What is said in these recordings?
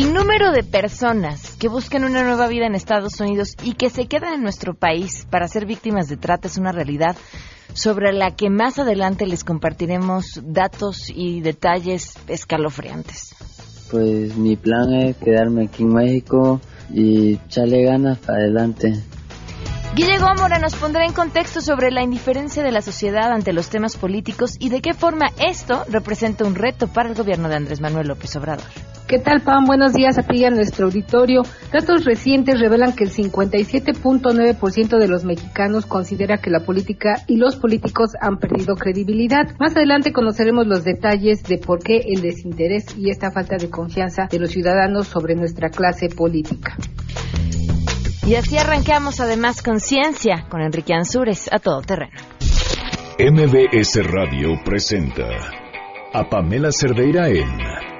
El número de personas que buscan una nueva vida en Estados Unidos y que se quedan en nuestro país para ser víctimas de trata es una realidad sobre la que más adelante les compartiremos datos y detalles escalofriantes. Pues mi plan es quedarme aquí en México y echarle ganas para adelante. Guille Gómora nos pondrá en contexto sobre la indiferencia de la sociedad ante los temas políticos y de qué forma esto representa un reto para el gobierno de Andrés Manuel López Obrador. ¿Qué tal, Pam? Buenos días a ti y a nuestro auditorio. Datos recientes revelan que el 57.9% de los mexicanos considera que la política y los políticos han perdido credibilidad. Más adelante conoceremos los detalles de por qué el desinterés y esta falta de confianza de los ciudadanos sobre nuestra clase política. Y así arrancamos además con ciencia con Enrique Ansúrez a todo terreno. MBS Radio presenta a Pamela Cerdeira en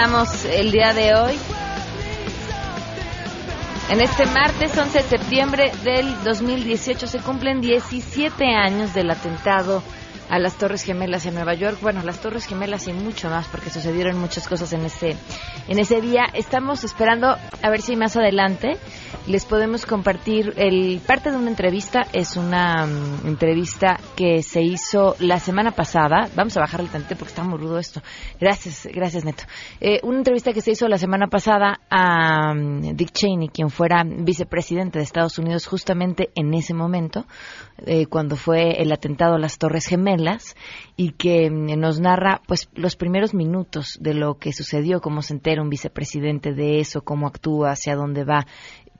El día de hoy. En este martes 11 de septiembre del 2018 se cumplen 17 años del atentado a las Torres Gemelas en Nueva York. Bueno, las Torres Gemelas y mucho más porque sucedieron muchas cosas en ese en ese día. Estamos esperando a ver si más adelante les podemos compartir el parte de una entrevista. Es una mm, entrevista que se hizo la semana pasada. Vamos a bajarle tantito porque está muy rudo esto. Gracias, gracias Neto. Eh, una entrevista que se hizo la semana pasada a mm, Dick Cheney, quien fuera vicepresidente de Estados Unidos justamente en ese momento, eh, cuando fue el atentado a las Torres Gemelas y que mm, nos narra pues los primeros minutos de lo que sucedió, cómo se entera un vicepresidente de eso, cómo actúa, hacia dónde va,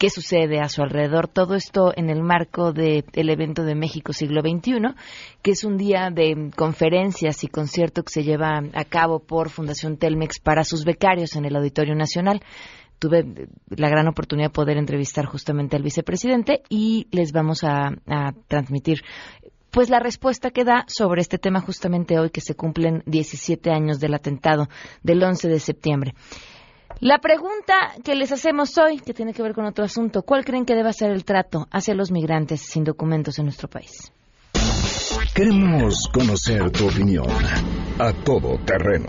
qué sucede a su alrededor. Todo esto en el marco del evento de México siglo XXI, que es un día de conferencias y concierto que se lleva a cabo por Fundación Telmex para sus becarios en el Auditorio Nacional tuve la gran oportunidad de poder entrevistar justamente al vicepresidente y les vamos a, transmitir pues la respuesta que da sobre este tema justamente hoy que se cumplen 17 años del atentado del 11 de septiembre. La pregunta que les hacemos hoy, que tiene que ver con otro asunto, ¿cuál creen que deba ser el trato hacia los migrantes sin documentos en nuestro país? Queremos conocer tu opinión a todo terreno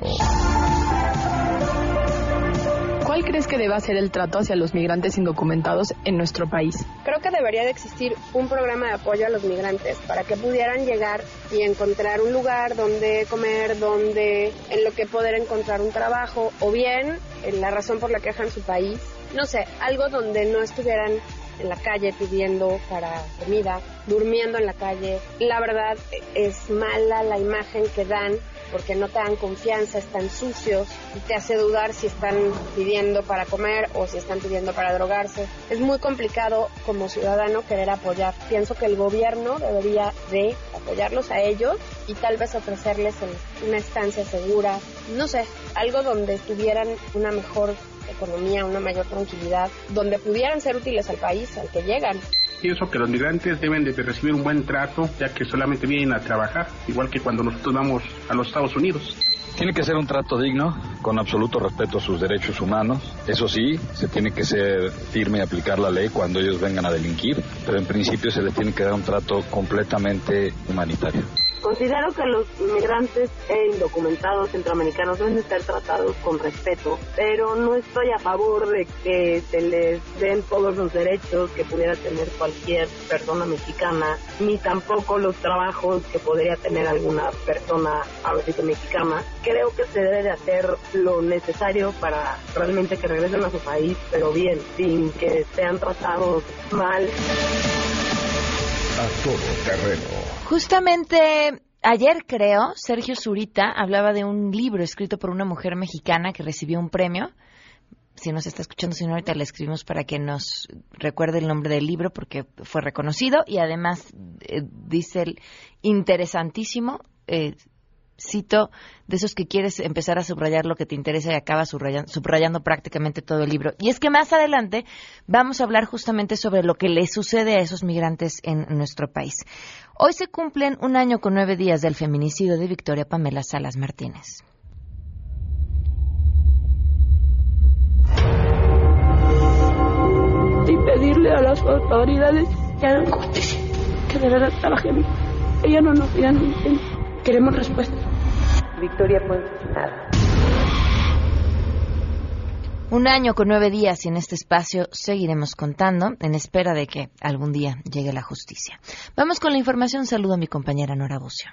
¿Cuál crees que deba ser el trato hacia los migrantes indocumentados en nuestro país? Creo que debería de existir un programa de apoyo a los migrantes para que pudieran llegar y encontrar un lugar donde comer, donde en lo que poder encontrar un trabajo o bien en la razón por la que dejan su país. No sé, algo donde no estuvieran en la calle pidiendo para comida, durmiendo en la calle. La verdad es mala la imagen que dan porque no te dan confianza, están sucios y te hace dudar si están pidiendo para comer o si están pidiendo para drogarse. Es muy complicado como ciudadano querer apoyar. Pienso que el gobierno debería de apoyarlos a ellos y tal vez ofrecerles una estancia segura, no sé, algo donde tuvieran una mejor economía, una mayor tranquilidad, donde pudieran ser útiles al país al que llegan. Pienso que los migrantes deben de recibir un buen trato, ya que solamente vienen a trabajar, igual que cuando nosotros vamos a los Estados Unidos. Tiene que ser un trato digno, con absoluto respeto a sus derechos humanos. Eso sí, se tiene que ser firme y aplicar la ley cuando ellos vengan a delinquir, pero en principio se les tiene que dar un trato completamente humanitario. Considero que los inmigrantes e indocumentados centroamericanos deben estar tratados con respeto, pero no estoy a favor de que se les den todos los derechos que pudiera tener cualquier persona mexicana, ni tampoco los trabajos que podría tener alguna persona a veces mexicana. Creo que se debe de hacer lo necesario para realmente que regresen a su país, pero bien, sin que sean tratados mal. A todo terreno. Justamente ayer, creo, Sergio Zurita hablaba de un libro escrito por una mujer mexicana que recibió un premio. si nos está escuchando, si ahorita le escribimos para que nos recuerde el nombre del libro porque fue reconocido y además eh, dice el interesantísimo. Eh, cito, de esos que quieres empezar a subrayar lo que te interesa y acabas subrayando, prácticamente todo el libro. Y es que más adelante vamos a hablar justamente sobre lo que le sucede a esos migrantes en nuestro país. Hoy se cumplen un año con nueve días del feminicidio de Victoria Pamela Salas Martínez. Y pedirle a las autoridades que hagan justicia, que de verdad trabajen. Ella no nos queremos respuesta. Victoria nada. Un año con nueve días y en este espacio seguiremos contando en espera de que algún día llegue la justicia. Vamos con la información. Saludo a mi compañera Nora Bucio.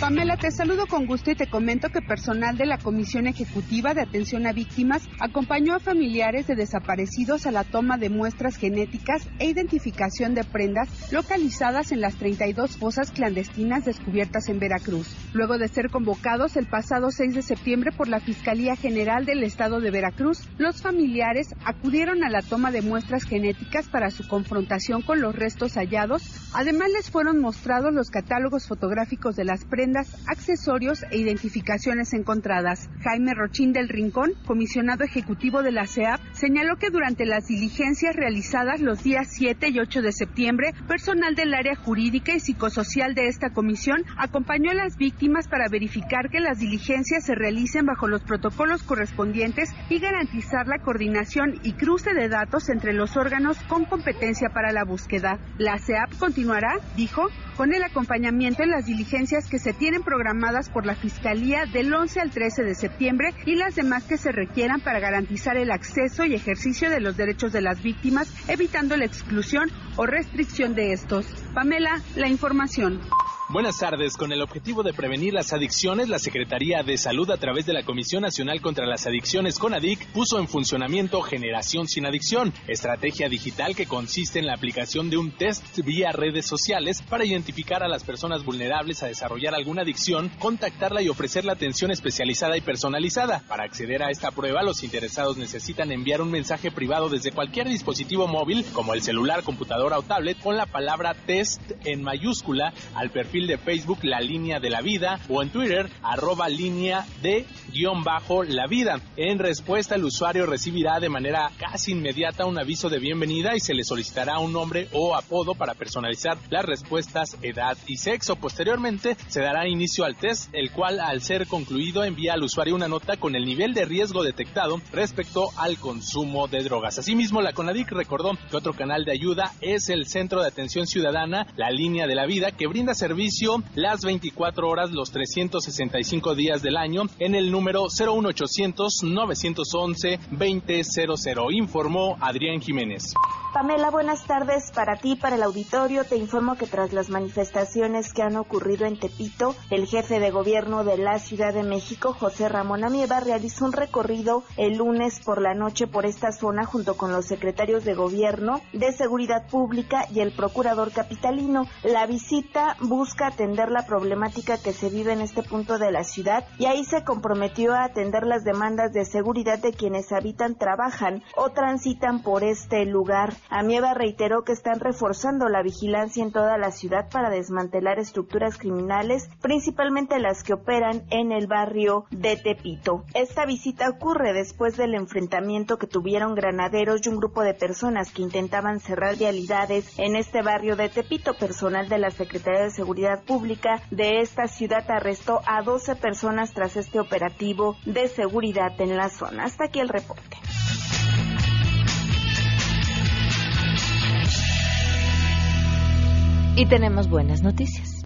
Pamela, te saludo con gusto y te comento que personal de la Comisión Ejecutiva de Atención a Víctimas acompañó a familiares de desaparecidos a la toma de muestras genéticas e identificación de prendas localizadas en las 32 fosas clandestinas descubiertas en Veracruz. Luego de ser convocados el pasado 6 de septiembre por la Fiscalía General del Estado de Veracruz, los familiares acudieron a la toma de muestras genéticas para su confrontación con los restos hallados. Además les fueron mostrados los catálogos fotográficos de las prendas accesorios e identificaciones encontradas. Jaime Rochín del Rincón, comisionado ejecutivo de la CEAP, señaló que durante las diligencias realizadas los días 7 y 8 de septiembre, personal del área jurídica y psicosocial de esta comisión acompañó a las víctimas para verificar que las diligencias se realicen bajo los protocolos correspondientes y garantizar la coordinación y cruce de datos entre los órganos con competencia para la búsqueda. La CEAP continuará, dijo, con el acompañamiento en las diligencias que se tienen programadas por la Fiscalía del 11 al 13 de septiembre y las demás que se requieran para garantizar el acceso y ejercicio de los derechos de las víctimas, evitando la exclusión o restricción de estos. Pamela, la información. Buenas tardes. Con el objetivo de prevenir las adicciones, la Secretaría de Salud, a través de la Comisión Nacional contra las Adicciones CONADIC, puso en funcionamiento Generación Sin Adicción, estrategia digital que consiste en la aplicación de un test vía redes sociales para identificar a las personas vulnerables a desarrollar alguna adicción, contactarla y ofrecer atención especializada y personalizada. Para acceder a esta prueba, los interesados necesitan enviar un mensaje privado desde cualquier dispositivo móvil, como el celular, computadora o tablet, con la palabra test en mayúscula al perfil de Facebook La Línea de la Vida o en Twitter arroba línea de la vida. En respuesta el usuario recibirá de manera casi inmediata un aviso de bienvenida y se le solicitará un nombre o apodo para personalizar las respuestas, edad y sexo. Posteriormente se dará inicio al test, el cual al ser concluido envía al usuario una nota con el nivel de riesgo detectado respecto al consumo de drogas. Asimismo, la CONADIC recordó que otro canal de ayuda es el Centro de Atención Ciudadana, la Línea de la Vida, que brinda servicios las 24 horas, los 365 días del año en el número 01800 911 2000, informó Adrián Jiménez. Pamela, buenas tardes para ti, para el auditorio. Te informo que tras las manifestaciones que han ocurrido en Tepito, el jefe de gobierno de la Ciudad de México, José Ramón Amieva, realizó un recorrido el lunes por la noche por esta zona junto con los secretarios de gobierno, de seguridad pública y el procurador capitalino. La visita busca atender la problemática que se vive en este punto de la ciudad y ahí se comprometió a atender las demandas de seguridad de quienes habitan, trabajan o transitan por este lugar. Amieva reiteró que están reforzando la vigilancia en toda la ciudad para desmantelar estructuras criminales, principalmente las que operan en el barrio de Tepito. Esta visita ocurre después del enfrentamiento que tuvieron granaderos y un grupo de personas que intentaban cerrar vialidades en este barrio de Tepito. Personal de la Secretaría de Seguridad Pública de esta ciudad arrestó a 12 personas tras este operativo de seguridad en la zona. Hasta aquí el reporte. Y tenemos buenas noticias.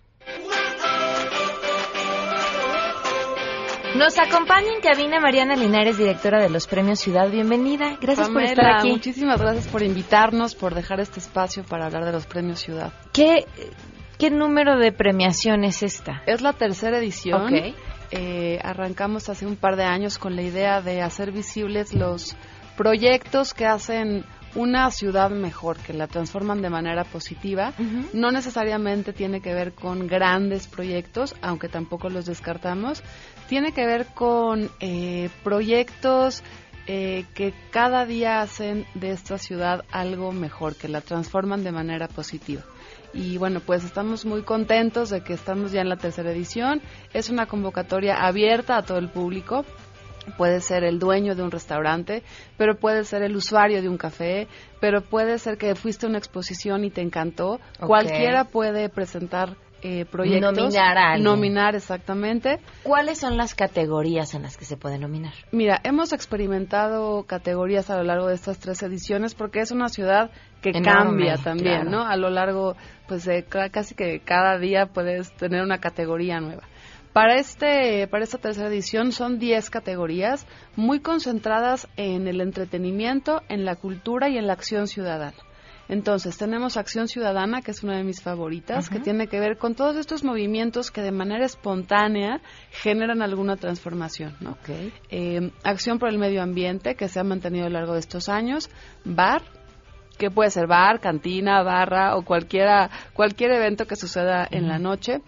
Nos acompaña en cabina Mariana Linares, directora de los Premios Ciudad. Bienvenida. Gracias por estar aquí. Muchísimas gracias por invitarnos, por dejar este espacio para hablar de los Premios Ciudad. ¿Qué, qué número de premiación es esta? Es la tercera edición. Ok. Eh, arrancamos hace un par de años con la idea de hacer visibles los proyectos que hacen una ciudad mejor, que la transforman de manera positiva. No necesariamente tiene que ver con grandes proyectos, aunque tampoco los descartamos. Tiene que ver con eh, proyectos eh, que cada día hacen de esta ciudad algo mejor, que la transforman de manera positiva. Y bueno, pues estamos muy contentos de que estamos ya en la tercera edición. Es una convocatoria abierta a todo el público puede ser el dueño de un restaurante, pero puede ser el usuario de un café, pero puede ser que fuiste a una exposición y te encantó. Cualquiera puede presentar eh, proyectos. Nominar a Nominar, exactamente. ¿Cuáles son las categorías en las que se puede nominar? Mira, hemos experimentado categorías a lo largo de estas tres ediciones porque es una ciudad que cambia también, ¿no? A lo largo, pues, de casi que cada día puedes tener una categoría nueva. Para, este, para esta tercera edición son 10 categorías muy concentradas en el entretenimiento, en la cultura y en la acción ciudadana. Entonces, tenemos Acción Ciudadana, que es una de mis favoritas, que tiene que ver con todos estos movimientos que de manera espontánea generan alguna transformación. ¿no? Eh, acción por el Medio Ambiente, que se ha mantenido a lo largo de estos años. Bar, que puede ser bar, cantina, barra o cualquiera, cualquier evento que suceda en la noche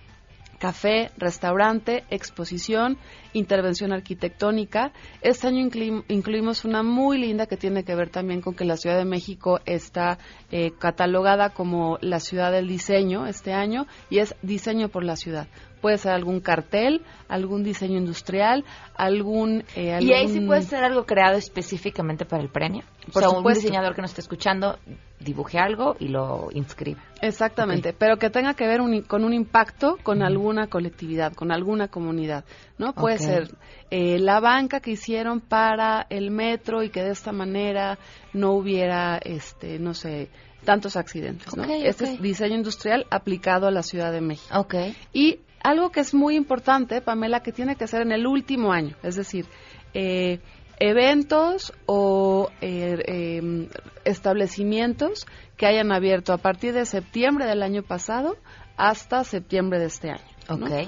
café, restaurante, exposición, intervención arquitectónica. Este año incluimos una muy linda que tiene que ver también con que la Ciudad de México está eh, catalogada como la ciudad del diseño este año y es diseño por la ciudad puede ser algún cartel, algún diseño industrial, algún... Eh, ¿Y ahí sí puede ser algo creado específicamente para el premio? Por o sea, un diseñador que nos está escuchando dibuje algo y lo inscribe. Exactamente, pero que tenga que ver con un impacto con alguna colectividad, con alguna comunidad, ¿no? Puede ser eh, la banca que hicieron para el metro y que de esta manera no hubiera, este, no sé, tantos accidentes, ¿no? Este es diseño industrial aplicado a la Ciudad de México. Okay. Y algo que es muy importante, Pamela, que tiene que ser en el último año, es decir, eh, eventos o eh, em, establecimientos que hayan abierto a partir de septiembre del año pasado hasta septiembre de este año.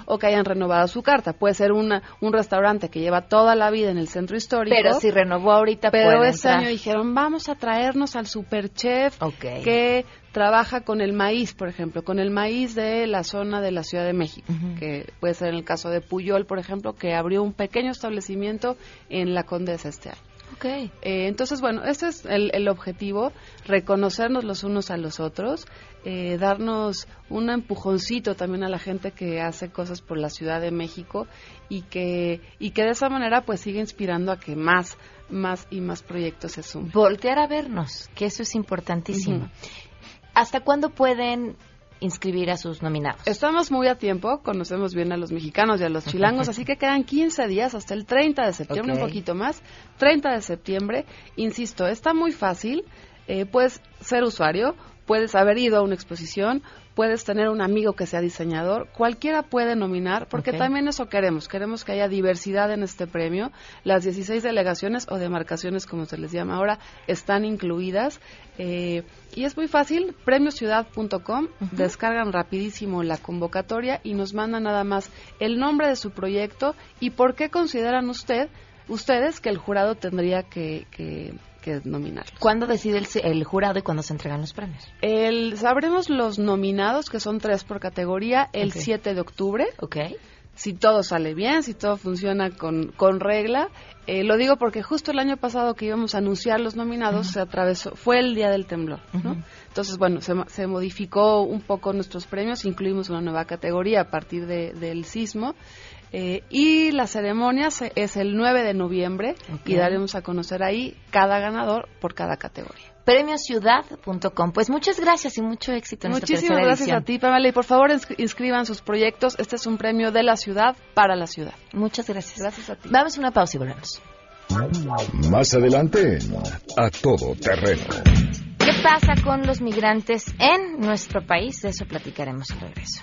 O que hayan renovado su carta. Puede ser una, un restaurante que lleva toda la vida en el centro histórico. Pero si renovó ahorita, Pero este año dijeron, vamos a traernos al superchef que trabaja con el maíz, por ejemplo, con el maíz de la zona de la Ciudad de México, que puede ser en el caso de Puyol, por ejemplo, que abrió un pequeño establecimiento en la Condesa este año. Okay. Eh, entonces, bueno, este es el, el, objetivo, reconocernos los unos a los otros, eh, darnos un empujoncito también a la gente que hace cosas por la Ciudad de México y que, y que de esa manera pues sigue inspirando a que más, más y más proyectos se sumen. Voltear a vernos, que eso es importantísimo. ¿Hasta cuándo pueden inscribir a sus nominados? Estamos muy a tiempo, conocemos bien a los mexicanos y a los chilangos, así que quedan 15 días hasta el 30 de septiembre, un poquito más. 30 de septiembre, insisto, está muy fácil. Eh, puedes ser usuario, puedes haber ido a una exposición, puedes tener un amigo que sea diseñador, cualquiera puede nominar, porque también eso queremos, queremos que haya diversidad en este premio. Las 16 delegaciones o demarcaciones, como se les llama ahora, están incluidas. Eh, y es muy fácil, premiociudad.com, descargan rapidísimo la convocatoria y nos mandan nada más el nombre de su proyecto y por qué consideran usted, ustedes que el jurado tendría que que ¿Cuándo decide el, jurado y cuándo se entregan los premios? El, sabremos los nominados, que son tres por categoría, el 7 de octubre. Ok. Si todo sale bien, si todo funciona con, con regla. Eh, lo digo porque justo el año pasado que íbamos a anunciar los nominados, se atravesó, fue el día del temblor, ¿no? Entonces, bueno, se, se, modificó un poco nuestros premios, incluimos una nueva categoría a partir de, del sismo. Eh, y la ceremonia es el 9 de noviembre y daremos a conocer ahí cada ganador por cada categoría. Premiociudad.com. Pues muchas gracias y mucho éxito en Muchísimas gracias a ti, Pamela. Y por favor, inscriban sus proyectos. Este es un premio de la ciudad para la ciudad. Muchas gracias. Gracias a ti. Vamos a una pausa y volvemos. Más adelante, a todo terreno. ¿Qué pasa con los migrantes en nuestro país? De eso platicaremos al regreso.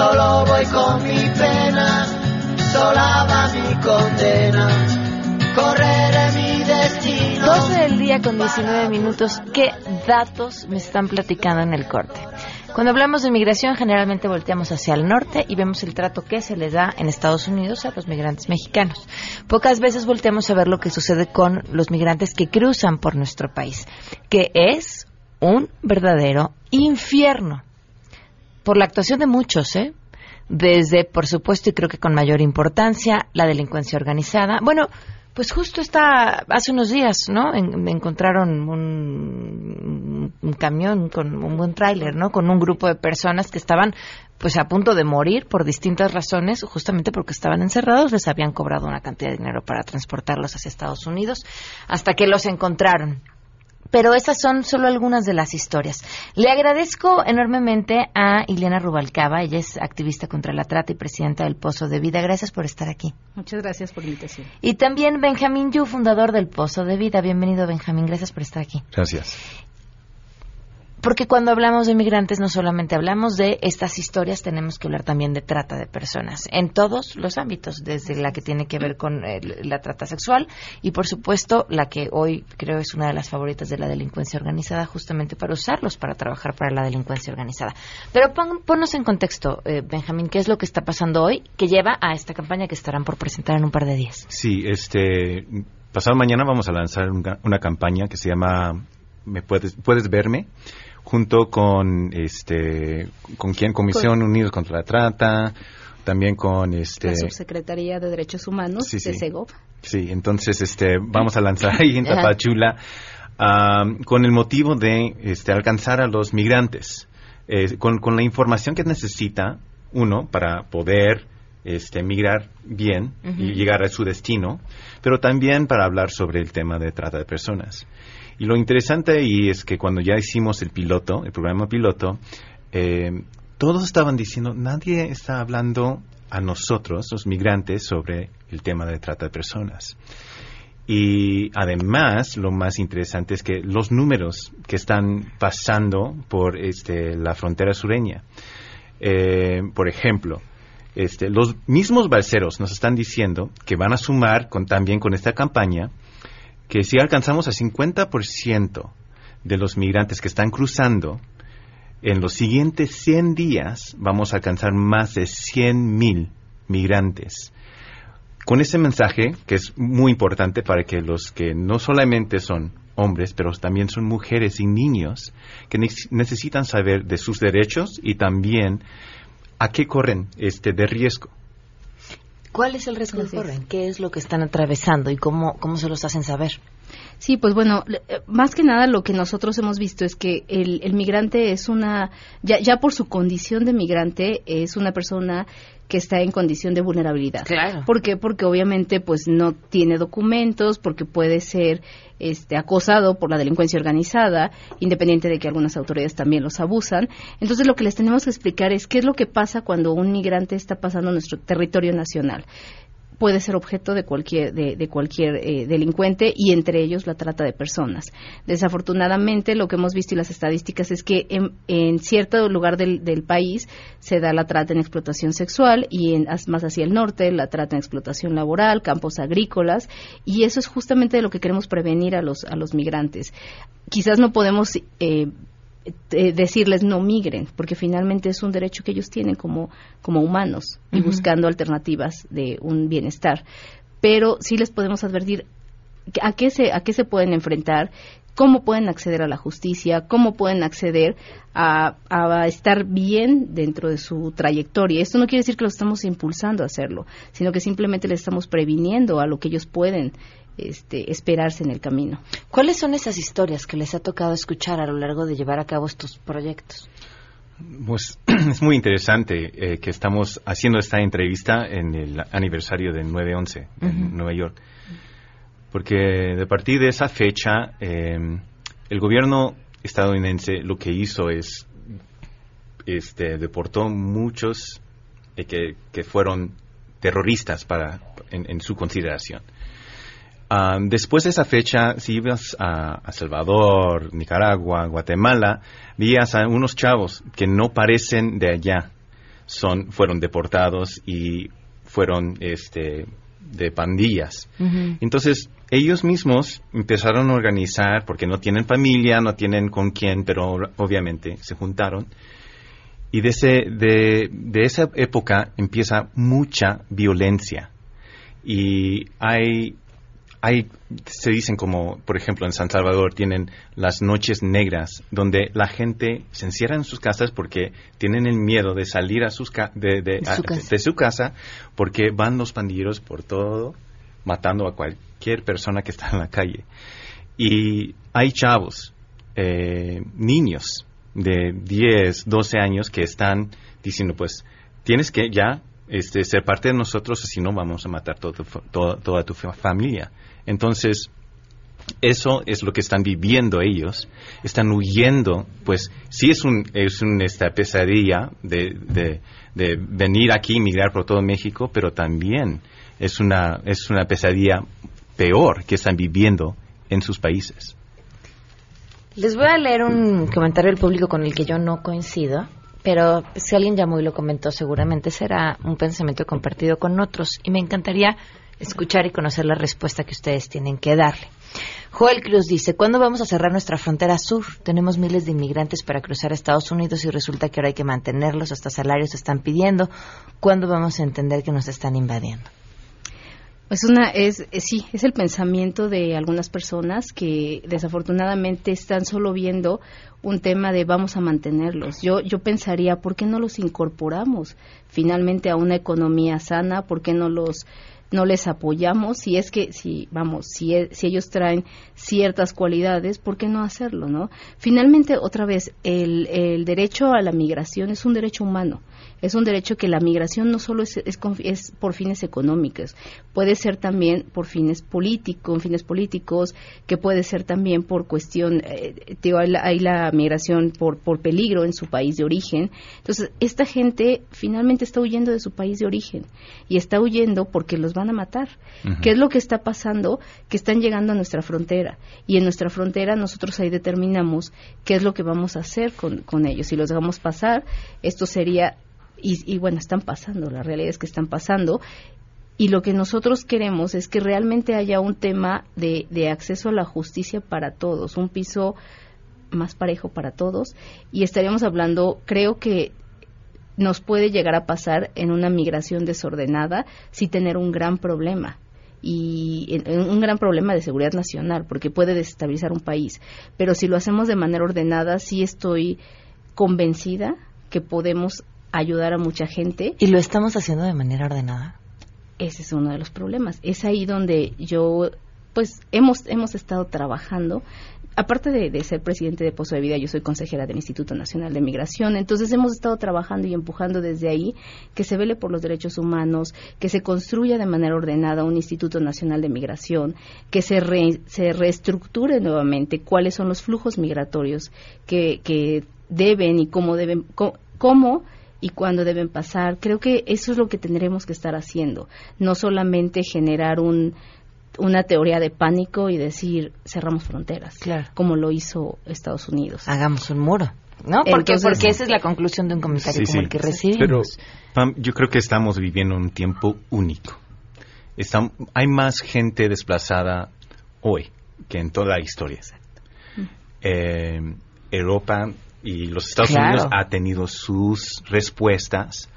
Solo voy con mi pena, sola va mi condena. Correré mi destino. 12 del día con 19 minutos. ¿Qué datos me están platicando en el corte? Cuando hablamos de migración, generalmente volteamos hacia el norte y vemos el trato que se les da en Estados Unidos a los migrantes mexicanos. Pocas veces volteamos a ver lo que sucede con los migrantes que cruzan por nuestro país, que es un verdadero infierno. Por la actuación de muchos, ¿eh? Desde, por supuesto, y creo que con mayor importancia, la delincuencia organizada. Bueno, pues justo está, hace unos días, ¿no? me encontraron un, un, camión con un buen tráiler, ¿no? Con un grupo de personas que estaban, pues, a punto de morir por distintas razones, justamente porque estaban encerrados, les habían cobrado una cantidad de dinero para transportarlos hacia Estados Unidos, hasta que los encontraron pero esas son solo algunas de las historias. Le agradezco enormemente a Ileana Rubalcaba, ella es activista contra la trata y presidenta del Pozo de Vida. Gracias por estar aquí. Muchas gracias por la invitación. Y también Benjamín Yu, fundador del Pozo de Vida. Bienvenido, Benjamín. Gracias por estar aquí. Gracias. Porque cuando hablamos de migrantes no solamente hablamos de estas historias, tenemos que hablar también de trata de personas en todos los ámbitos, desde la que tiene que ver con eh, la trata sexual y por supuesto la que hoy creo es una de las favoritas de la delincuencia organizada, justamente para usarlos para trabajar para la delincuencia organizada. Pero pon, ponnos en contexto, eh, Benjamín, ¿qué es lo que está pasando hoy que lleva a esta campaña que estarán por presentar en un par de días? Sí, este pasado mañana vamos a lanzar una, una campaña que se llama ¿Me puedes, puedes verme? Junto con este con quién Comisión Unidos contra la Trata, también con este la Subsecretaría de Derechos Humanos de sí. Sí, entonces este vamos a lanzar ahí en Tapachula con el motivo de este alcanzar a los migrantes eh, con, con la información que necesita uno para poder este, migrar bien y llegar a su destino, pero también para hablar sobre el tema de trata de personas. Y lo interesante ahí es que cuando ya hicimos el piloto, el programa piloto, eh, todos estaban diciendo, nadie está hablando a nosotros, los migrantes, sobre el tema de trata de personas. Y además, lo más interesante es que los números que están pasando por este, la frontera sureña, eh, por ejemplo, este, los mismos balseros nos están diciendo que van a sumar con, también con esta campaña que si alcanzamos a 50% de los migrantes que están cruzando, en los siguientes 100 días vamos a alcanzar más de 100 mil migrantes. Con ese mensaje, que es muy importante para que los que no solamente son hombres, pero también son mujeres y niños, que necesitan saber de sus derechos y también a qué corren este de riesgo. ¿Cuál es el riesgo que corren? ¿Qué es lo que están atravesando y cómo, cómo se los hacen saber? Sí, pues bueno, eh, más que nada lo que nosotros hemos visto es que el, el migrante es una, ya, ya por su condición de migrante, es una persona que está en condición de vulnerabilidad. Claro. ¿Por qué? Porque obviamente pues no tiene documentos, porque puede ser este, acosado por la delincuencia organizada, independiente de que algunas autoridades también los abusan. Entonces lo que les tenemos que explicar es qué es lo que pasa cuando un migrante está pasando nuestro territorio nacional puede ser objeto de cualquier, de, cualquier eh, delincuente y entre ellos la trata de personas. Desafortunadamente, lo que hemos visto y las estadísticas es que en, cierto lugar del, país se da la trata en explotación sexual y en, más hacia el norte la trata en explotación laboral, campos agrícolas y eso es justamente de lo que queremos prevenir a los, a los migrantes. Quizás no podemos eh, eh, decirles no migren, porque finalmente es un derecho que ellos tienen como, como humanos y buscando alternativas de un bienestar. Pero sí les podemos advertir a qué se, a qué se pueden enfrentar, cómo pueden acceder a la justicia, cómo pueden acceder a, a, estar bien dentro de su trayectoria. Esto no quiere decir que lo estamos impulsando a hacerlo, sino que simplemente les estamos previniendo a lo que ellos pueden este, esperarse en el camino. ¿Cuáles son esas historias que les ha tocado escuchar a lo largo de llevar a cabo estos proyectos? Pues es muy interesante eh, que estamos haciendo esta entrevista en el aniversario del 9-11 en Nueva York. Porque de partir de esa fecha, em, el gobierno estadounidense lo que hizo es este, deportó muchos eh, que, que, fueron terroristas para, en su consideración después de esa fecha, si ibas a, Salvador, Nicaragua, Guatemala, veías a unos chavos que no parecen de allá. son, fueron deportados y fueron este, de pandillas. Entonces, ellos mismos empezaron a organizar, porque no tienen familia, no tienen con quién, pero obviamente se juntaron. Y de, de, de esa época empieza mucha violencia. Y hay hay, se dicen como, por ejemplo, en San Salvador tienen las noches negras, donde la gente se encierra en sus casas porque tienen el miedo de salir a sus de, de, su casa porque van los pandilleros por todo, matando a cualquier persona que está en la calle. Y hay chavos, eh, niños de 10, 12 años que están diciendo, pues, tienes que ya este, ser parte de nosotros, si no vamos a matar toda tu familia. Entonces, eso es lo que están viviendo ellos. Están huyendo, pues sí es, un, es una esta pesadilla de, de, venir aquí, migrar por todo México, pero también es una, es una pesadilla peor que están viviendo en sus países. Les voy a leer un comentario del público con el que yo no coincido, pero si alguien llamó y lo comentó, seguramente será un pensamiento compartido con otros. Y me encantaría escuchar y conocer la respuesta que ustedes tienen que darle. Joel Cruz dice, ¿cuándo vamos a cerrar nuestra frontera sur? Tenemos miles de inmigrantes para cruzar a Estados Unidos y resulta que ahora hay que mantenerlos, hasta salarios están pidiendo. ¿Cuándo vamos a entender que nos están invadiendo? Pues una es, sí, es el pensamiento de algunas personas que desafortunadamente están solo viendo un tema de vamos a mantenerlos. Yo yo pensaría, ¿por qué no los incorporamos finalmente a una economía sana? ¿Por qué no los no les apoyamos si es que si vamos si, e, si ellos traen ciertas cualidades por qué no hacerlo no finalmente otra vez el, el derecho a la migración es un derecho humano es un derecho que la migración no solo es, es, por fines económicos, puede ser también por fines políticos, fines políticos, que puede ser también por cuestión, eh, hay, la, migración por, por peligro en su país de origen. Entonces, esta gente finalmente está huyendo de su país de origen y está huyendo porque los van a matar. ¿Qué es lo que está pasando? Que están llegando a nuestra frontera y en nuestra frontera nosotros ahí determinamos qué es lo que vamos a hacer con, con ellos. Si los dejamos pasar, esto sería y, bueno, están pasando, la realidad es que están pasando. Y lo que nosotros queremos es que realmente haya un tema de, de acceso a la justicia para todos, un piso más parejo para todos. Y estaríamos hablando, creo que nos puede llegar a pasar en una migración desordenada si tener un gran problema y un gran problema de seguridad nacional porque puede desestabilizar un país. Pero si lo hacemos de manera ordenada, sí estoy convencida que podemos ayudar a mucha gente. ¿Y lo estamos haciendo de manera ordenada? Ese es uno de los problemas. Es ahí donde yo, pues, hemos, hemos estado trabajando. Aparte de, ser presidente de Pozo de Vida, yo soy consejera del Instituto Nacional de Migración. Entonces hemos estado trabajando y empujando desde ahí que se vele por los derechos humanos, que se construya de manera ordenada un Instituto Nacional de Migración, que se, se reestructure nuevamente cuáles son los flujos migratorios que, que deben y cómo deben, cómo y cuándo deben pasar. Creo que eso es lo que tendremos que estar haciendo, no solamente generar un, una teoría de pánico y decir cerramos fronteras, como lo hizo Estados Unidos. Hagamos un muro. ¿No? Porque, porque esa es la conclusión de un comentario como el que recibimos. Pero yo creo que estamos viviendo un tiempo único. hay más gente desplazada hoy que en toda la historia. Eh, Europa y los Estados Unidos ha tenido sus respuestas.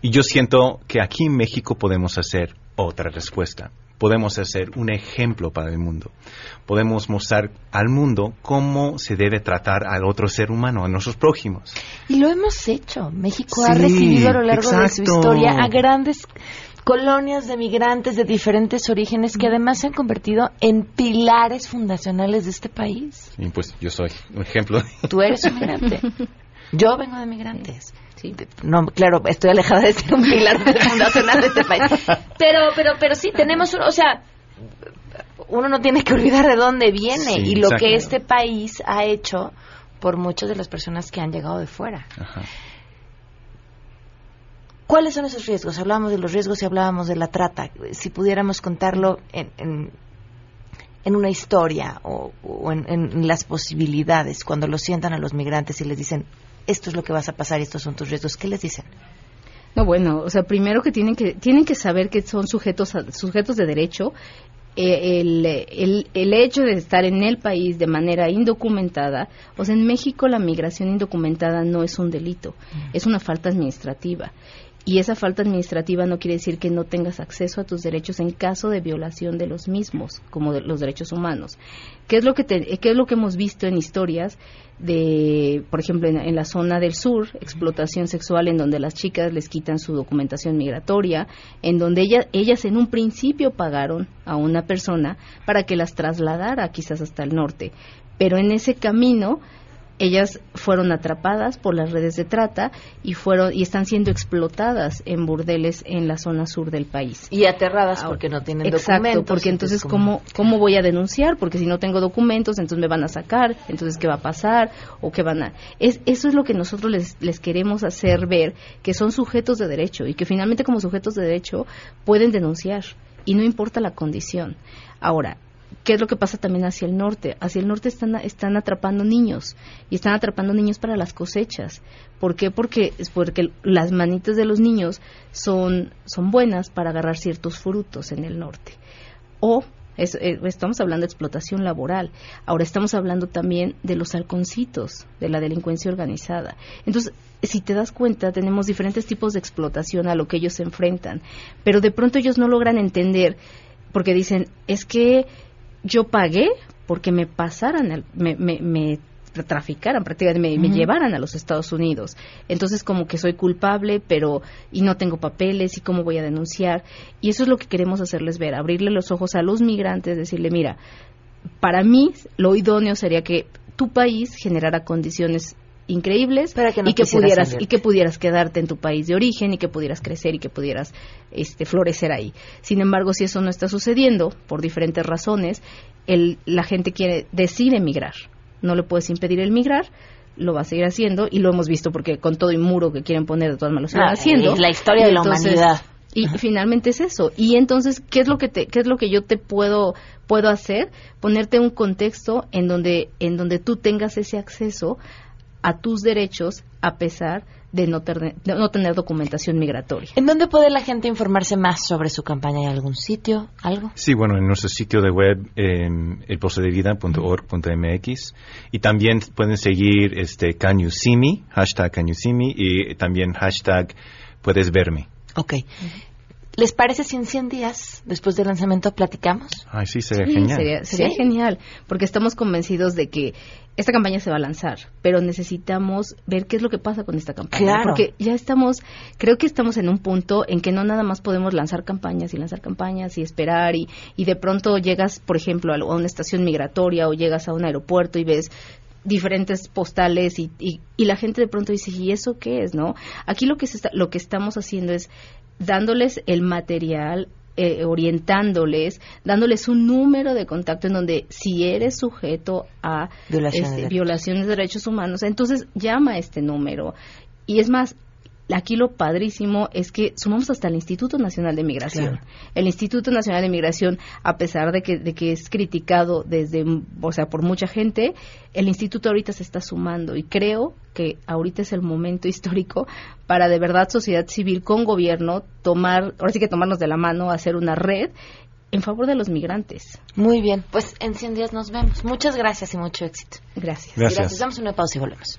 Y yo siento que aquí en México podemos hacer otra respuesta. Podemos hacer un ejemplo para el mundo. Podemos mostrar al mundo cómo se debe tratar al otro ser humano, a nuestros prójimos. Y lo hemos hecho. México ha recibido a lo largo de su historia a grandes colonias de migrantes de diferentes orígenes que además se han convertido en pilares fundacionales de este país. Y pues yo soy un ejemplo. Tú eres un migrante. Yo vengo de migrantes. Sí. No, claro, estoy alejada de ser un pilar fundacional de este país. Pero, pero, pero sí, tenemos, o sea, uno no tiene que olvidar de dónde viene y lo que este país ha hecho por muchas de las personas que han llegado de fuera. Ajá. ¿Cuáles son esos riesgos? Hablábamos de los riesgos y hablábamos de la trata. Si pudiéramos contarlo en, en, una historia o, en, las posibilidades, cuando lo sientan a los migrantes y les dicen, esto es lo que vas a pasar y estos son tus riesgos, ¿qué les dicen? No, bueno, o sea, primero que tienen que tienen que saber que son sujetos sujetos de derecho. Eh, el, el, el, hecho de estar en el país de manera indocumentada, o sea, en México la migración indocumentada no es un delito, es una falta administrativa y esa falta administrativa no quiere decir que no tengas acceso a tus derechos en caso de violación de los mismos, como de los derechos humanos. ¿Qué es lo que, qué es lo que hemos visto en historias de, por ejemplo, en, la zona del sur, explotación sexual en donde las chicas les quitan su documentación migratoria, en donde ellas, ellas en un principio pagaron a una persona para que las trasladara quizás hasta el norte, pero en ese camino ellas fueron atrapadas por las redes de trata y fueron y están siendo explotadas en burdeles en la zona sur del país. Y aterradas porque no tienen exacto porque entonces cómo cómo voy a denunciar porque si no tengo documentos entonces me van a sacar entonces qué va a pasar o qué van a es eso es lo que nosotros les les queremos hacer ver que son sujetos de derecho y que finalmente como sujetos de derecho pueden denunciar y no importa la condición. Ahora ¿Qué es lo que pasa también hacia el norte? Hacia el norte están, están atrapando niños y están atrapando niños para las cosechas. ¿Por qué? Porque, porque las manitas de los niños son, son buenas para agarrar ciertos frutos en el norte. O eh, estamos hablando de explotación laboral. Ahora estamos hablando también de los halconcitos, de la delincuencia organizada. Entonces, si te das cuenta, tenemos diferentes tipos de explotación a lo que ellos se enfrentan. Pero de pronto ellos no logran entender, porque dicen, es que yo pagué porque me pasaran, me, me, traficaran, prácticamente me, llevaran a los Estados Unidos. Entonces como que soy culpable, pero y no tengo papeles y cómo voy a denunciar. Y eso es lo que queremos hacerles ver, abrirle los ojos a los migrantes, decirle, mira, para mí lo idóneo sería que tu país generara condiciones increíbles y que pudieras y que pudieras quedarte en tu país de origen y que pudieras crecer y que pudieras este florecer ahí. Sin embargo, si eso no está sucediendo por diferentes razones, el, la gente quiere decide emigrar. No le puedes impedir el migrar, lo va a seguir haciendo y lo hemos visto porque con todo y muro que quieren poner de todas maneras lo siguen ah, haciendo. Es la historia de la humanidad. Y finalmente es eso. Y entonces, ¿qué es lo que te, qué es lo que yo te puedo puedo hacer? Ponerte un contexto en donde en donde tú tengas ese acceso a tus derechos a pesar de no, no, tener documentación migratoria. ¿En dónde puede la gente informarse más sobre su campaña? ¿Hay algún sitio? ¿Algo? Sí, bueno, en nuestro sitio de web, en elposedevida.org.mx y también pueden seguir este Can You See Me, hashtag Can You See Me y también hashtag Puedes Verme. Ok. ¿Les parece si en 100 días después del lanzamiento platicamos? Ay, sí, sería genial. Sería, genial, porque estamos convencidos de que esta campaña se va a lanzar, pero necesitamos ver qué es lo que pasa con esta campaña. Claro. Porque ya estamos, creo que estamos en un punto en que no nada más podemos lanzar campañas y lanzar campañas y esperar y, y de pronto llegas, por ejemplo, a una estación migratoria o llegas a un aeropuerto y ves diferentes postales y, y, y, la gente de pronto dice, ¿y eso qué es? no Aquí lo que, se está, lo que estamos haciendo es dándoles el material, eh, orientándoles, dándoles un número de contacto en donde si eres sujeto a este, violaciones de derechos humanos, entonces llama a este número. Y es más, aquí lo padrísimo es que sumamos hasta el Instituto Nacional de Migración. El Instituto Nacional de Migración, a pesar de que, de que es criticado desde, o sea, por mucha gente, el instituto ahorita se está sumando y creo que ahorita es el momento histórico para de verdad sociedad civil con gobierno tomar, ahora sí que tomarnos de la mano, hacer una red en favor de los migrantes. Muy bien, pues en 100 días nos vemos. Muchas gracias y mucho éxito. Gracias. Gracias. gracias. Damos una pausa y volvemos.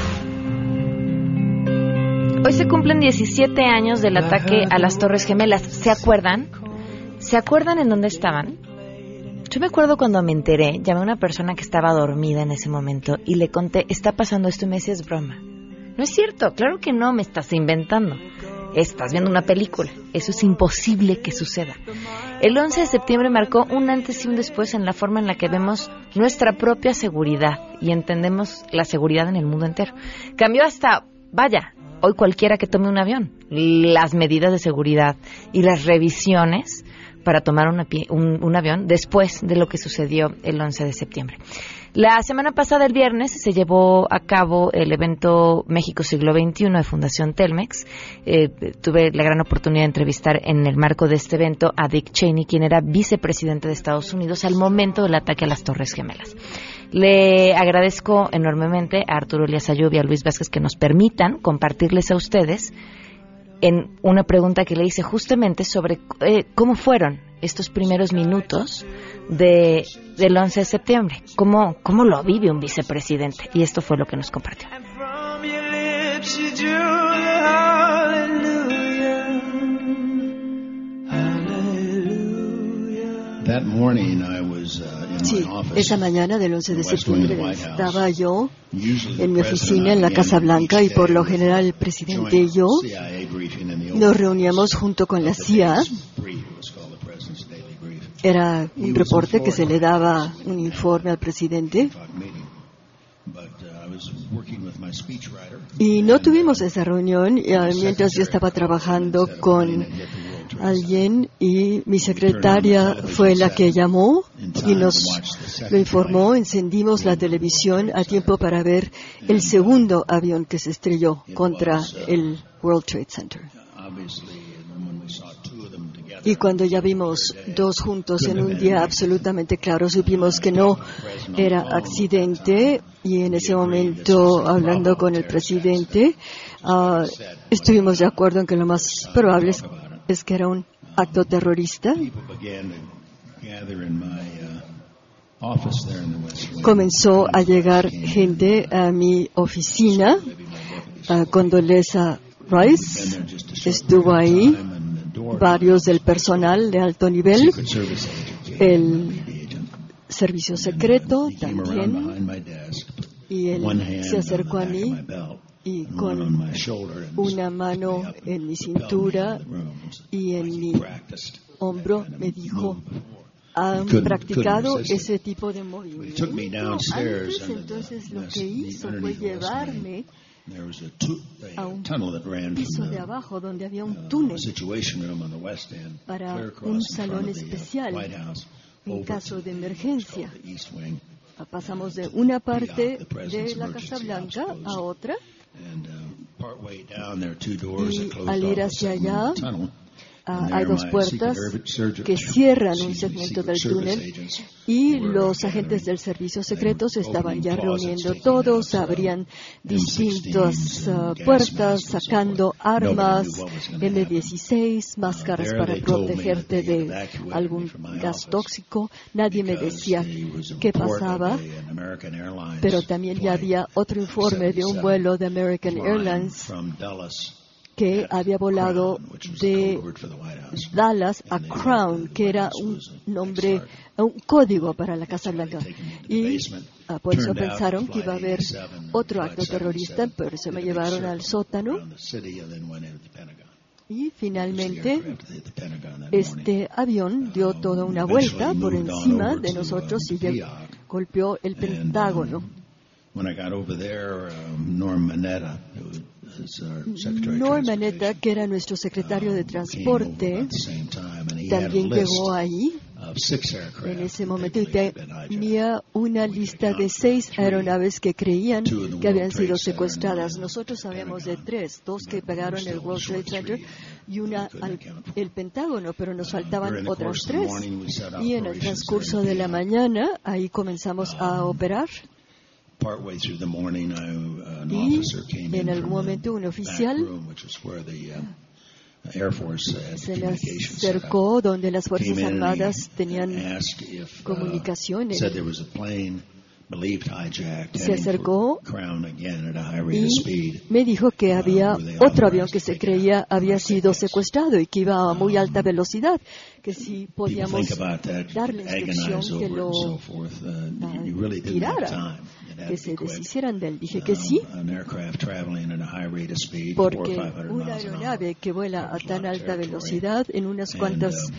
Hoy se cumplen 17 años del ataque a las Torres Gemelas. ¿Se acuerdan? ¿Se acuerdan en dónde estaban? Yo me acuerdo cuando me enteré, llamé a una persona que estaba dormida en ese momento y le conté, está pasando esto y me decía, es broma. No es cierto, claro que no, me estás inventando. Estás viendo una película. Eso es imposible que suceda. El 11 de septiembre marcó un antes y un después en la forma en la que vemos nuestra propia seguridad y entendemos la seguridad en el mundo entero. Cambió hasta, vaya, hoy cualquiera que tome un avión, las medidas de seguridad y las revisiones para tomar un, avión después de lo que sucedió el 11 de septiembre. La semana pasada, el viernes, se llevó a cabo el evento México Siglo XXI de Fundación Telmex. Eh, tuve la gran oportunidad de entrevistar en el marco de este evento a Dick Cheney, quien era vicepresidente de Estados Unidos al momento del ataque a las Torres Gemelas. Le agradezco enormemente a Arturo Elias y a Luis Vázquez que nos permitan compartirles a ustedes en una pregunta que le hice justamente sobre eh, cómo fueron estos primeros minutos de, del 11 de septiembre, cómo, cómo lo vive un vicepresidente. Y esto fue lo que nos compartió. Sí, esa mañana del 11 de septiembre estaba yo en mi oficina en la Casa Blanca y por lo general el presidente y yo nos reuníamos junto con la CIA. Era un reporte que se le daba un informe al presidente. Y no tuvimos esa reunión mientras yo estaba trabajando con alguien y mi secretaria fue la que llamó y nos lo informó. Encendimos la televisión a tiempo para ver el segundo avión que se estrelló contra el World Trade Center. Y cuando ya vimos dos juntos en un día absolutamente claro, supimos que no era accidente y en ese momento, hablando con el presidente, ah, estuvimos de acuerdo en que lo más probable es es que era un acto terrorista. Comenzó a llegar gente a mi oficina. Condoleza Rice. Estuvo ahí, varios del personal de alto nivel, el servicio secreto también, y él se acercó a mí y con una mano en mi cintura y en mi hombro me dijo, han practicado ese tipo de movimiento. Antes, entonces lo que hizo fue llevarme a un piso de abajo donde había un túnel para un salón especial en caso de emergencia. Pasamos de una parte de la Casa Blanca a otra And uh, partway down there are two doors that close Al ir hacia allá, tunnel. Ah, hay dos puertas que cierran un segmento del túnel y los agentes del servicio secreto se estaban ya reuniendo. todos, abrían distintas ah, puertas, sacando armas M16, máscaras para protegerte de algún gas tóxico. Nadie me decía qué pasaba, pero también ya había otro informe de un vuelo de American Airlines que había volado de Dallas a Crown, que era un nombre, un código para la Casa Blanca. Y ah, por eso pensaron que iba a haber otro acto terrorista, pero se me llevaron al sótano. Y finalmente, este avión dio toda una vuelta por encima de nosotros y golpeó el Pentágono. Norm Manetta, que era nuestro secretario de Transporte, también llegó ahí. en ese momento y tenía una lista de seis aeronaves que creían que habían sido secuestradas. Nosotros sabemos de tres, dos que pegaron el World Trade Center y una al el Pentágono, pero nos faltaban otras tres. Y en el transcurso de la mañana ahí comenzamos a operar. Y en algún momento un oficial se le acercó donde las Fuerzas Armadas tenían comunicaciones. se acercó y me dijo que había otro avión que se creía había sido secuestrado y que iba a muy alta velocidad, que si podíamos darle instrucción que lo uh, tirara, que se deshicieran de él. Dije que sí, porque una aeronave que vuela a tan alta velocidad en unas cuantas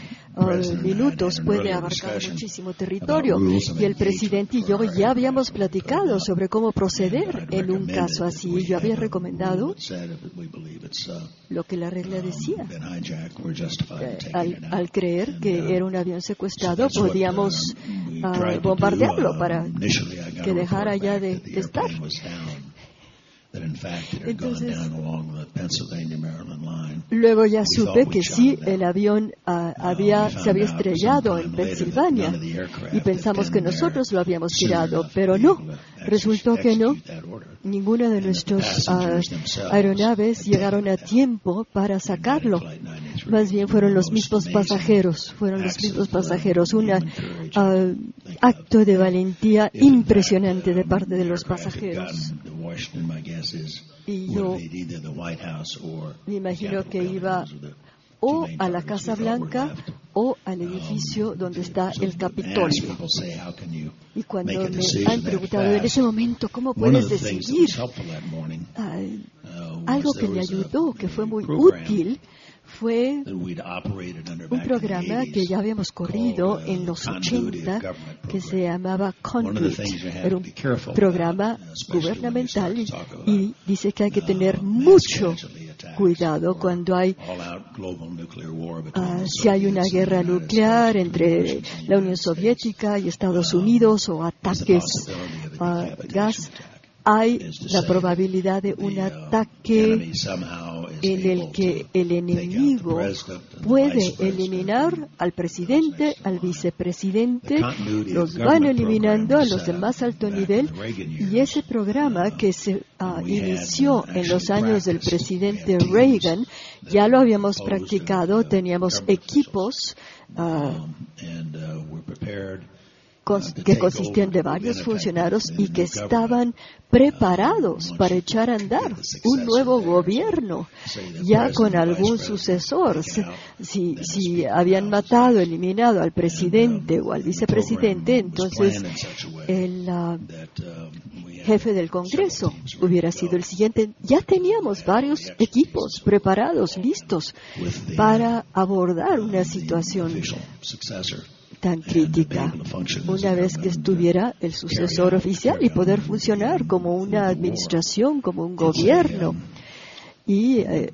minutos puede abarcar muchísimo territorio. Y el presidente y yo ya habíamos platicado sobre cómo proceder en un caso así. Yo había recomendado lo que la regla decía. Eh, al, creer que era un avión secuestrado, podíamos ah, bombardearlo para que dejara ya de estar. Entonces, luego ya supe que sí, el avión uh, había, se había estrellado en Pensilvania y pensamos que nosotros lo habíamos tirado, pero no, resultó que no. Ninguna de nuestras uh, aeronaves llegaron a tiempo para sacarlo. Más bien fueron los mismos pasajeros, fueron los mismos pasajeros. Un uh, acto de valentía impresionante de parte de los pasajeros. Y yo me imagino que iba o a la Casa Blanca o al um, edificio donde está el Capitolio. Y cuando me han preguntado en ese momento, ¿cómo puedes decidir? Uh, algo que me ayudó, que fue muy útil, fue un programa que ya habíamos corrido uh, en los 80 que se llamaba Conduit. Era un programa gubernamental y, dice que hay que tener uh, mucho cuidado cuando hay uh, si hay una guerra nuclear entre la Unión Soviética y Estados Unidos o ataques a gas hay la probabilidad de un ataque en el que el enemigo puede eliminar al presidente, al vicepresidente, los van eliminando a los de más alto nivel y ese programa que se ah, inició en los años del presidente Reagan ya lo habíamos practicado, teníamos equipos ah, que consistían de varios funcionarios y que estaban preparados para echar a andar un nuevo gobierno, ya con algún sucesor. Si, si habían matado, eliminado al presidente o al vicepresidente, entonces el uh, jefe del Congreso hubiera sido el siguiente. Ya teníamos varios equipos preparados, listos, para abordar una situación tan crítica una vez que estuviera el sucesor oficial y poder funcionar como una administración, como un gobierno y eh,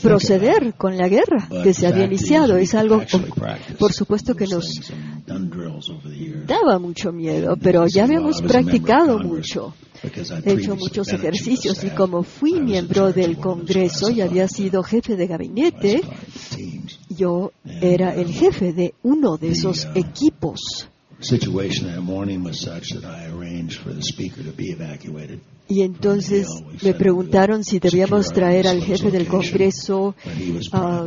proceder con la guerra que se había iniciado. Es algo, por supuesto, que nos daba mucho miedo, pero ya habíamos practicado mucho he hecho muchos ejercicios y como fui miembro del Congreso y había sido jefe de gabinete, yo era el jefe de uno de esos equipos. Y entonces me preguntaron si debíamos traer al jefe del Congreso ah,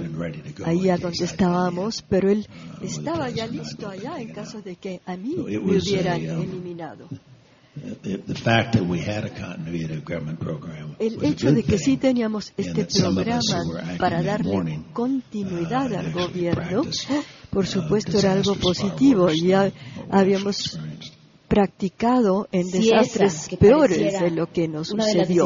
ahí a donde estábamos, pero él estaba ya listo allá en caso de que a mí me hubieran um, eliminado. El hecho de que sí teníamos este programa para darle continuidad uh, al gobierno, por uh, supuesto era algo positivo. Ya habíamos practicado en desastres peores de lo que nos sucedió.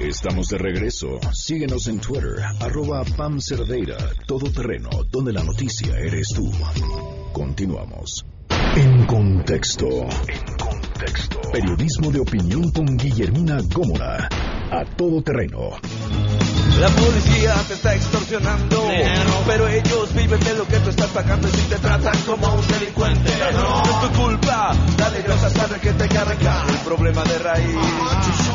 Estamos de regreso. Síguenos en Twitter, arroba Pam Cerdeira, todo terreno, donde la noticia eres tú. Continuamos. En contexto. En contexto. Periodismo de opinión con Guillermina Gómora. A todo terreno. La policía te está extorsionando, pero ellos viven de lo que tú estás pagando y si te tratan como un delincuente. No es tu culpa, dale gracias a que te carga el problema de raíz.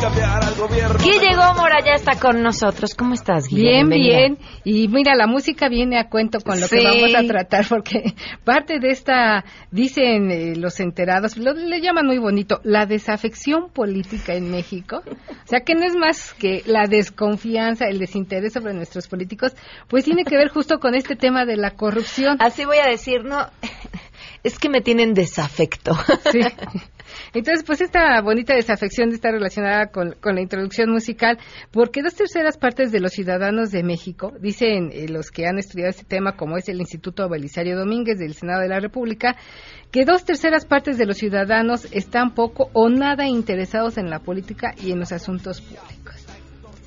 Cambiar al gobierno Guille Gómora ya está con nosotros. ¿Cómo estás, Guille? Bien, bien. Y mira, la música viene a cuento con lo que vamos a tratar, porque parte de esta, dicen eh, los enterados, lo, le llaman muy bonito, la desafección política en México. O sea, que no es más que la desconfianza, el desinterés sobre nuestros políticos, pues tiene que ver justo con este tema de la corrupción. Así voy a decir, no, es que me tienen desafecto. Sí. Entonces, pues esta bonita desafección está relacionada con, la introducción musical, porque dos terceras partes de los ciudadanos de México, dicen eh, los que han estudiado este tema, como es el Instituto Belisario Domínguez del Senado de la República, que dos terceras partes de los ciudadanos están poco o nada interesados en la política y en los asuntos públicos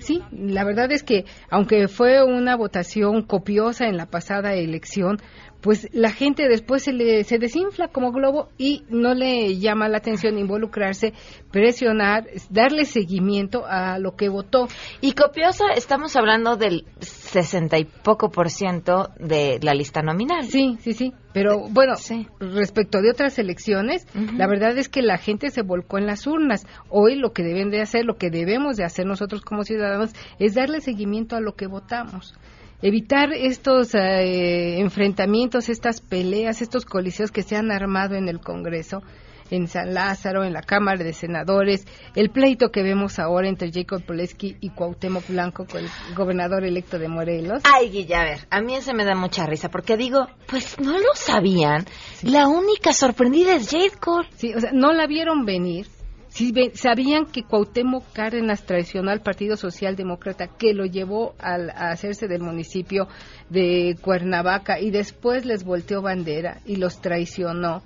sí, la verdad es que aunque fue una votación copiosa en la pasada elección, pues la gente después se, le, se desinfla como globo y no le llama la atención involucrarse, presionar, darle seguimiento a lo que votó. Y copiosa, estamos hablando del sesenta y poco por ciento de la lista nominal. Sí, sí, sí. Pero bueno, respecto de otras elecciones, la verdad es que la gente se volcó en las urnas. Hoy lo que deben de hacer, lo que debemos de hacer nosotros como ciudadanos, es darle seguimiento a lo que votamos evitar estos eh, enfrentamientos, estas peleas, estos coliseos que se han armado en el Congreso, en San Lázaro, en la Cámara de Senadores, el pleito que vemos ahora entre Jacob Poleski y Cuauhtémoc Blanco con el gobernador electo de Morelos. Ay, Guilla, a mí ese me da mucha risa, porque digo, pues no lo sabían, la única sorprendida es Jacob. Sí, o sea, no la vieron venir, si sabían que Cuauhtémoc Cárdenas traicionó al Partido Socialdemócrata que lo llevó a hacerse del municipio de Cuernavaca y después les volteó bandera y los traicionó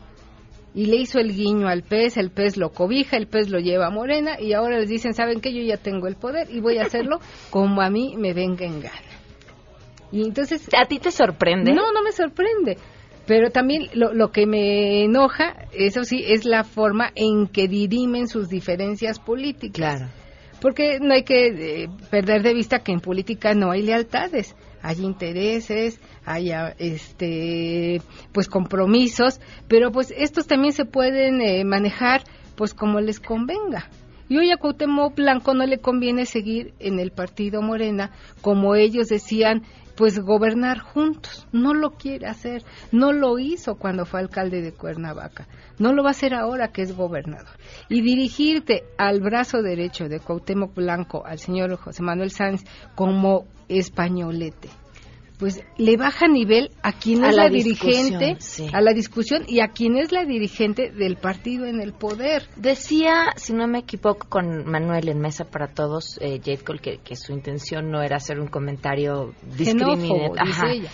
y le hizo el guiño al pez, el pez lo cobija, el pez lo lleva a Morena y ahora les dicen, ¿saben que Yo ya tengo el poder y voy a hacerlo como a mí me venga en gana. Y entonces... ¿A ti te sorprende? No, no me sorprende. Pero también lo, lo, que me enoja, eso sí, es la forma en que dirimen sus diferencias políticas. Claro. Porque no hay que eh, perder de vista que en política no hay lealtades, hay intereses, hay ah, este, pues compromisos, pero pues estos también se pueden eh, manejar pues como les convenga. Y hoy a Cuauhtémoc Blanco no le conviene seguir en el partido Morena, como ellos decían pues gobernar juntos. No lo quiere hacer. No lo hizo cuando fue alcalde de Cuernavaca. No lo va a hacer ahora que es gobernador. Y dirigirte al brazo derecho de Cuauhtémoc Blanco, al señor José Manuel Sanz, como españolete pues le baja nivel a quien es la, dirigente, a la discusión y a quien es la dirigente del partido en el poder. Decía, si no me equivoco, con Manuel en Mesa para Todos, eh, Jade Cole, que, que, su intención no era hacer un comentario discriminatorio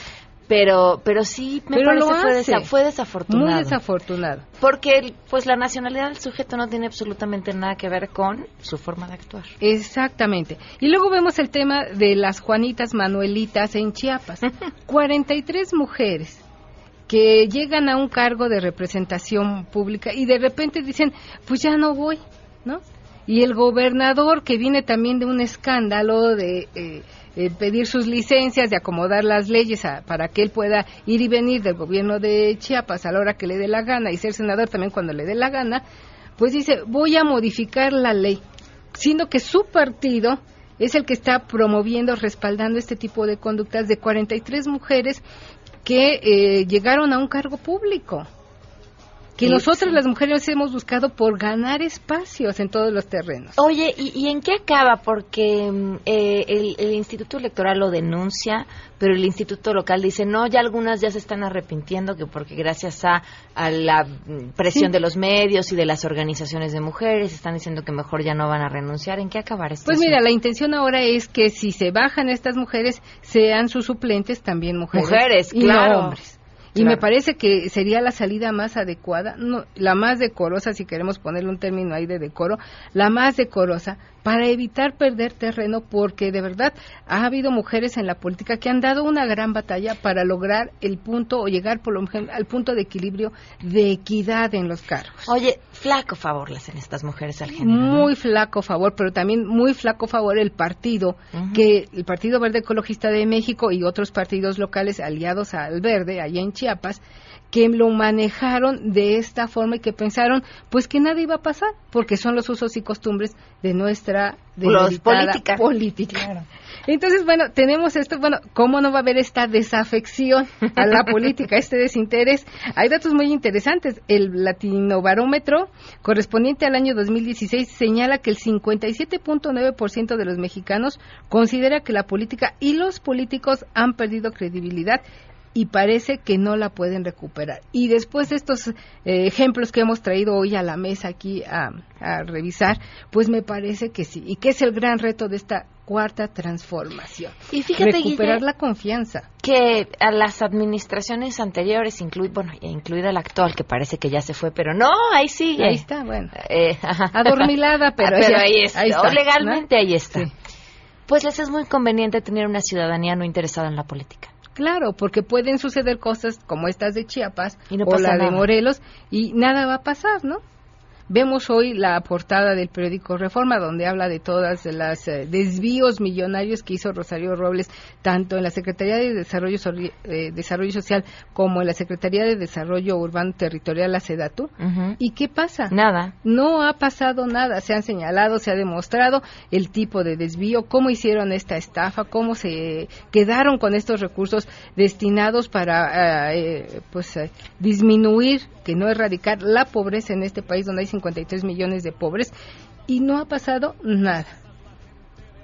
pero pero sí me parece fue, fue, desafortunado. Muy desafortunado. Porque pues la nacionalidad del sujeto no tiene absolutamente nada que ver con su forma de actuar. Exactamente. Y luego vemos el tema de las Juanitas Manuelitas en Chiapas. 43 mujeres que llegan a un cargo de representación pública y de repente dicen pues ya no voy no y el gobernador que viene también de un escándalo de eh, eh, pedir sus licencias, de acomodar las leyes para que él pueda ir y venir del gobierno de Chiapas a la hora que le dé la gana y ser senador también cuando le dé la gana, pues dice, voy a modificar la ley, siendo que su partido es el que está promoviendo, respaldando este tipo de conductas de 43 mujeres que eh, llegaron a un cargo público que nosotras las mujeres hemos buscado por ganar espacios en todos los terrenos. Oye, ¿y, en qué acaba? Porque mm, eh, el, Instituto Electoral lo denuncia, pero el Instituto Local dice, no, ya algunas ya se están arrepintiendo, que porque gracias a, la mm, presión de los medios y de las organizaciones de mujeres, están diciendo que mejor ya no van a renunciar. ¿En qué acabar esto? Pues mira, la intención ahora es que si se bajan estas mujeres, sean sus suplentes también mujeres. Mujeres, claro. hombres. Y me parece que sería la salida más adecuada, no, la más decorosa, si queremos ponerle un término ahí de decoro, la más decorosa para evitar perder terreno, porque de verdad ha habido mujeres en la política que han dado una gran batalla para lograr el punto o llegar por lo al punto de equilibrio de equidad en los cargos. Oye, flaco favor le hacen estas mujeres al género. Muy flaco favor, pero también muy flaco favor el partido, que el Partido Verde Ecologista de México y otros partidos locales aliados al Verde, allá en Chiapas, que lo manejaron de esta forma y que pensaron pues que nada iba a pasar porque son los usos y costumbres de nuestra política. política. Entonces, bueno, tenemos esto, bueno, ¿cómo no va a haber esta desafección a la política, este desinterés? Hay datos muy interesantes. El Latinobarómetro correspondiente al año 2016 señala que el 57.9% de los mexicanos considera que la política y los políticos han perdido credibilidad y parece que no la pueden recuperar. Y después de estos eh, ejemplos que hemos traído hoy a la mesa aquí a, revisar, pues me parece que sí, y que es el gran reto de esta cuarta transformación. Y fíjate, recuperar la confianza. Que a las administraciones anteriores, bueno, incluida la actual, que parece que ya se fue, pero no, ahí sigue. Ahí está, bueno. Eh, Adormilada, pero, ahí, está. o legalmente ahí está. Pues les es muy conveniente tener una ciudadanía no interesada en la política. Claro, porque pueden suceder cosas como estas de Chiapas o la de Morelos y nada va a pasar, ¿no? Vemos hoy la portada del periódico Reforma, donde habla de todas las eh, desvíos millonarios que hizo Rosario Robles, tanto en la Secretaría de Desarrollo, eh, Desarrollo Social como en la Secretaría de Desarrollo Urbano Territorial, la SEDATU. ¿Y qué pasa? Nada. No ha pasado nada. Se han señalado, se ha demostrado el tipo de desvío, cómo hicieron esta estafa, cómo se quedaron con estos recursos destinados para eh, pues disminuir, que no erradicar la pobreza en este país donde hay 53 millones de pobres y no ha pasado nada.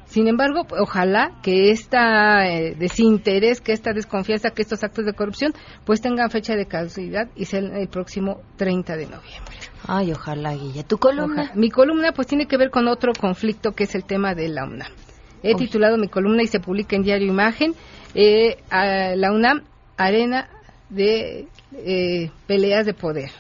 Sin embargo, ojalá que esta eh, desinterés, que esta desconfianza, que estos actos de corrupción, pues tengan fecha de caducidad y sea el próximo 30 de noviembre. Ay, ojalá, Guilla. ¿Tu columna? Mi columna pues tiene que ver con otro conflicto que es el tema de la UNAM. He titulado mi columna y se publica en Diario Imagen. Eh, la UNAM, arena de eh, peleas de poder.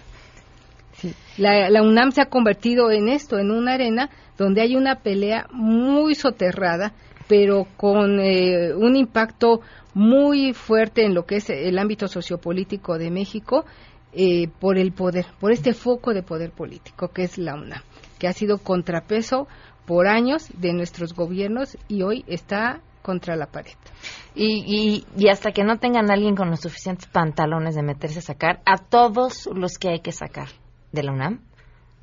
La, UNAM se ha convertido en esto, en una arena donde hay una pelea muy soterrada, pero con eh, un impacto muy fuerte en lo que es el ámbito sociopolítico de México eh, por el poder, por este foco de poder político que es la UNAM, que ha sido contrapeso por años de nuestros gobiernos y hoy está contra la pared. Y, y, hasta que no tengan alguien con los suficientes pantalones de meterse a sacar, a todos los que hay que sacar de la UNAM?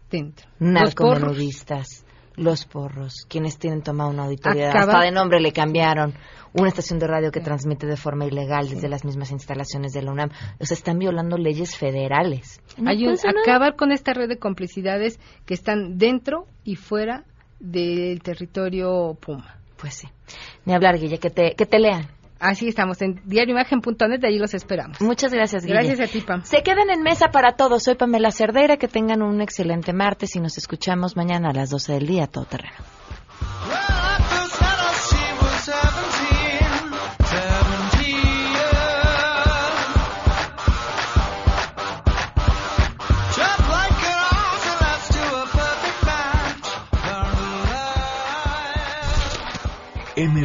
Dentro. Narcomenudistas, los porros, quienes tienen tomado una auditoría, hasta de nombre le cambiaron, una estación de radio que transmite de forma ilegal desde las mismas instalaciones de la UNAM. O sea, están violando leyes federales. Hay acabar con esta red de complicidades que están dentro y fuera del territorio Puma. Pues sí. Ni hablar, Guille, que te, que te lean. Así estamos en diarioimagen.net, de ahí los esperamos. Muchas gracias, Guille. Gracias a ti, Pam. Se quedan en mesa para todos. Soy Pamela Cerdeira. Que tengan un excelente martes y nos escuchamos mañana a las 12 del día, todo terreno.